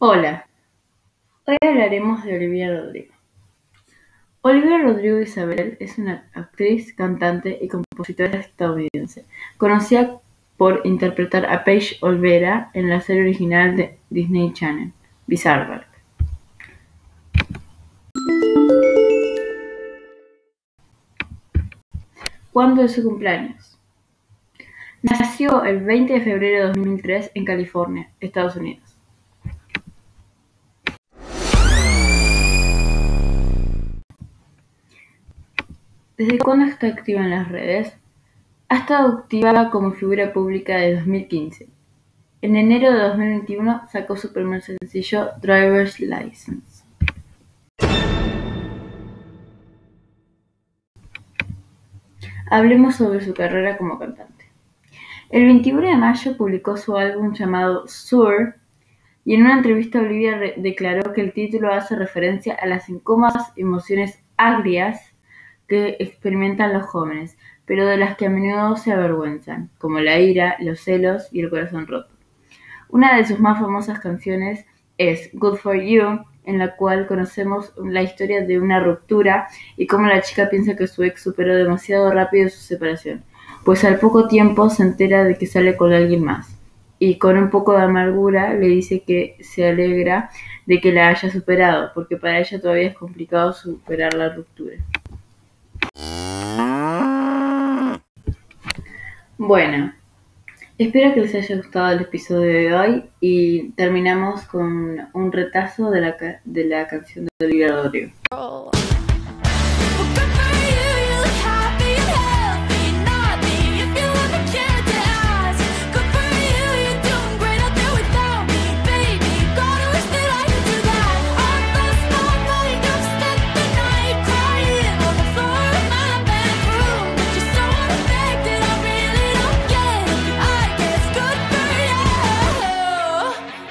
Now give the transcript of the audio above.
Hola, hoy hablaremos de Olivia Rodrigo. Olivia Rodrigo Isabel es una actriz, cantante y compositora estadounidense, conocida por interpretar a Paige Olvera en la serie original de Disney Channel, Bizarre ¿Cuándo es su cumpleaños? Nació el 20 de febrero de 2003 en California, Estados Unidos. ¿Desde cuándo está activa en las redes? Ha estado activa como figura pública desde 2015. En enero de 2021 sacó su primer sencillo Driver's License. Hablemos sobre su carrera como cantante. El 21 de mayo publicó su álbum llamado Sur y en una entrevista Olivia declaró que el título hace referencia a las incómodas emociones agrias que experimentan los jóvenes, pero de las que a menudo se avergüenzan, como la ira, los celos y el corazón roto. Una de sus más famosas canciones es Good for You, en la cual conocemos la historia de una ruptura y cómo la chica piensa que su ex superó demasiado rápido su separación, pues al poco tiempo se entera de que sale con alguien más. Y con un poco de amargura le dice que se alegra de que la haya superado, porque para ella todavía es complicado superar la ruptura. Bueno, espero que les haya gustado el episodio de hoy y terminamos con un retazo de la, de la canción de Olivia Rodrigo.